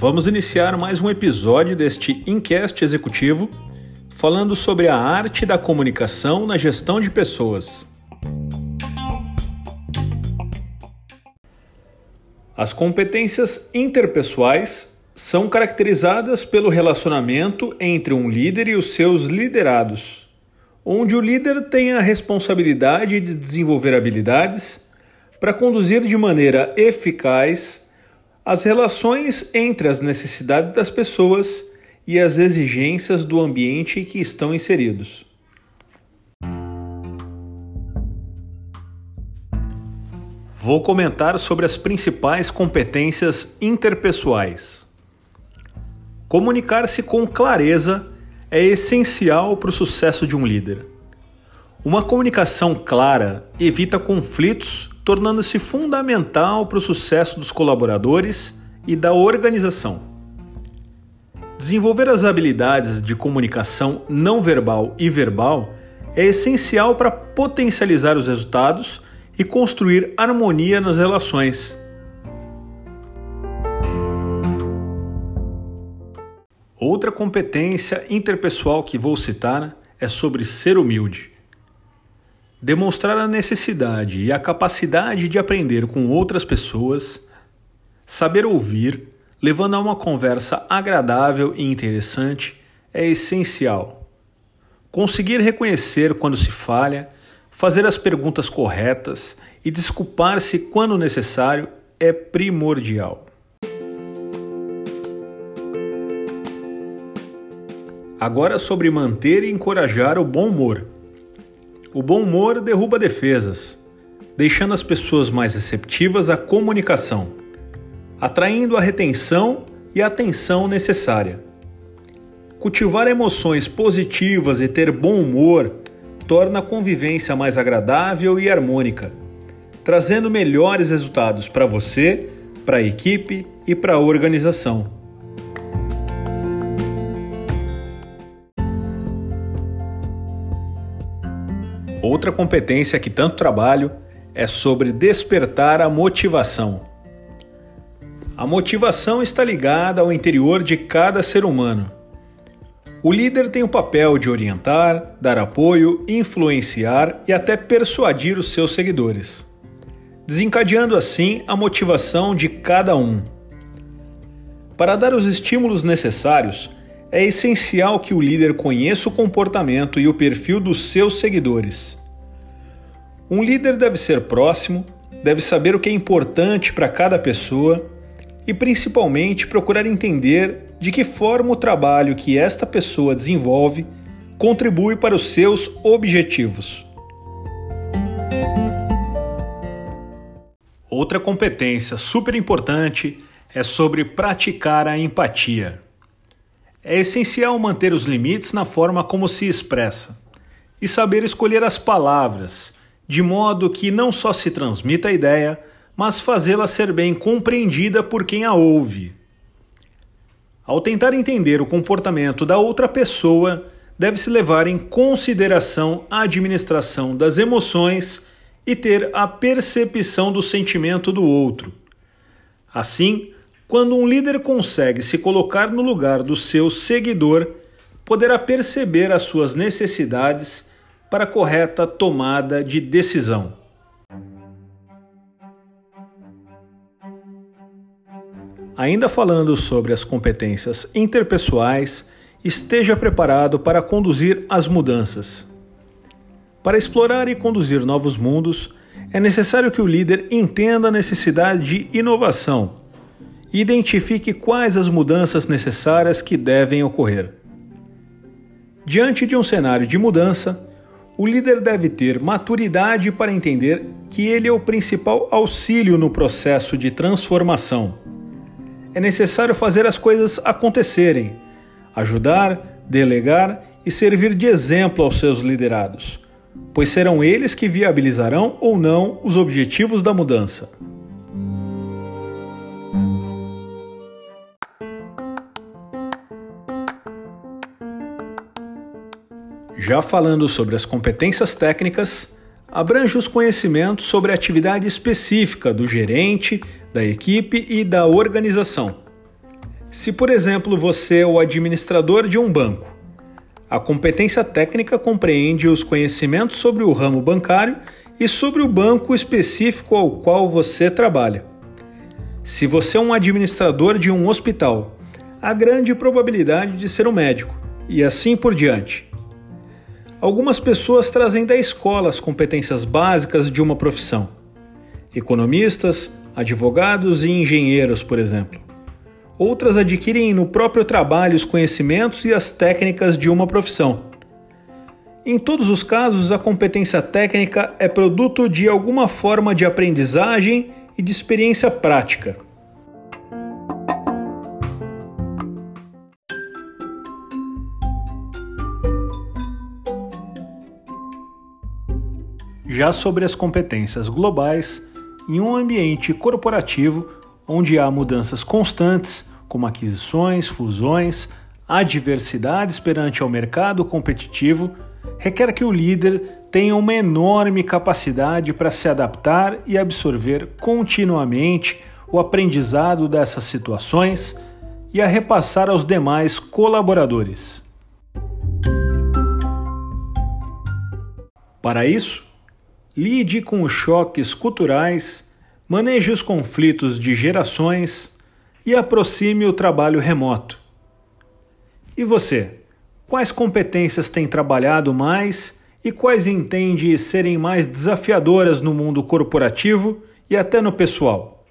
Vamos iniciar mais um episódio deste Incast Executivo falando sobre a arte da comunicação na gestão de pessoas. As competências interpessoais são caracterizadas pelo relacionamento entre um líder e os seus liderados, onde o líder tem a responsabilidade de desenvolver habilidades para conduzir de maneira eficaz as relações entre as necessidades das pessoas e as exigências do ambiente em que estão inseridos. Vou comentar sobre as principais competências interpessoais. Comunicar-se com clareza é essencial para o sucesso de um líder. Uma comunicação clara evita conflitos, tornando-se fundamental para o sucesso dos colaboradores e da organização. Desenvolver as habilidades de comunicação não verbal e verbal é essencial para potencializar os resultados e construir harmonia nas relações. Outra competência interpessoal que vou citar é sobre ser humilde. Demonstrar a necessidade e a capacidade de aprender com outras pessoas, saber ouvir, levando a uma conversa agradável e interessante, é essencial. Conseguir reconhecer quando se falha Fazer as perguntas corretas e desculpar-se quando necessário é primordial. Agora sobre manter e encorajar o bom humor. O bom humor derruba defesas, deixando as pessoas mais receptivas à comunicação, atraindo a retenção e a atenção necessária. Cultivar emoções positivas e ter bom humor torna a convivência mais agradável e harmônica, trazendo melhores resultados para você, para a equipe e para a organização. Outra competência que tanto trabalho é sobre despertar a motivação. A motivação está ligada ao interior de cada ser humano o líder tem o papel de orientar, dar apoio, influenciar e até persuadir os seus seguidores, desencadeando assim a motivação de cada um. Para dar os estímulos necessários, é essencial que o líder conheça o comportamento e o perfil dos seus seguidores. Um líder deve ser próximo, deve saber o que é importante para cada pessoa e, principalmente, procurar entender de que forma o trabalho que esta pessoa desenvolve contribui para os seus objetivos. Outra competência super importante é sobre praticar a empatia. É essencial manter os limites na forma como se expressa e saber escolher as palavras, de modo que não só se transmita a ideia, mas fazê-la ser bem compreendida por quem a ouve. Ao tentar entender o comportamento da outra pessoa, deve-se levar em consideração a administração das emoções e ter a percepção do sentimento do outro. Assim, quando um líder consegue se colocar no lugar do seu seguidor, poderá perceber as suas necessidades para correta tomada de decisão. Ainda falando sobre as competências interpessoais, esteja preparado para conduzir as mudanças. Para explorar e conduzir novos mundos, é necessário que o líder entenda a necessidade de inovação identifique quais as mudanças necessárias que devem ocorrer. Diante de um cenário de mudança, o líder deve ter maturidade para entender que ele é o principal auxílio no processo de transformação é necessário fazer as coisas acontecerem, ajudar, delegar e servir de exemplo aos seus liderados, pois serão eles que viabilizarão ou não os objetivos da mudança. Já falando sobre as competências técnicas, abrange os conhecimentos sobre a atividade específica do gerente, da equipe e da organização. Se, por exemplo, você é o administrador de um banco, a competência técnica compreende os conhecimentos sobre o ramo bancário e sobre o banco específico ao qual você trabalha. Se você é um administrador de um hospital, há grande probabilidade de ser um médico, e assim por diante. Algumas pessoas trazem da escola as competências básicas de uma profissão. Economistas, advogados e engenheiros, por exemplo. Outras adquirem no próprio trabalho os conhecimentos e as técnicas de uma profissão. Em todos os casos, a competência técnica é produto de alguma forma de aprendizagem e de experiência prática. Já sobre as competências globais, em um ambiente corporativo onde há mudanças constantes, como aquisições, fusões, adversidades perante ao mercado competitivo, requer que o líder tenha uma enorme capacidade para se adaptar e absorver continuamente o aprendizado dessas situações e a repassar aos demais colaboradores. Para isso, lide com os choques culturais, maneje os conflitos de gerações e aproxime o trabalho remoto. E você? Quais competências tem trabalhado mais e quais entende serem mais desafiadoras no mundo corporativo e até no pessoal?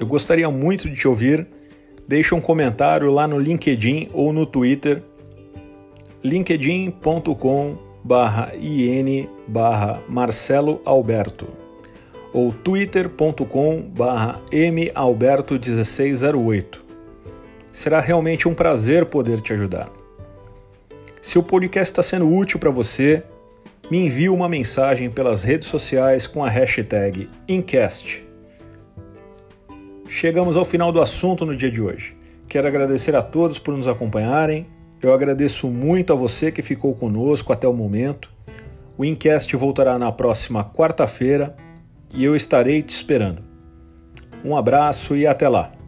Eu gostaria muito de te ouvir. Deixe um comentário lá no LinkedIn ou no Twitter linkedin.com barra in barra Marcelo Alberto ou twitter.com barra malberto1608. Será realmente um prazer poder te ajudar. Se o podcast está sendo útil para você, me envie uma mensagem pelas redes sociais com a hashtag Incast. Chegamos ao final do assunto no dia de hoje. Quero agradecer a todos por nos acompanharem eu agradeço muito a você que ficou conosco até o momento. O Incast voltará na próxima quarta-feira e eu estarei te esperando. Um abraço e até lá!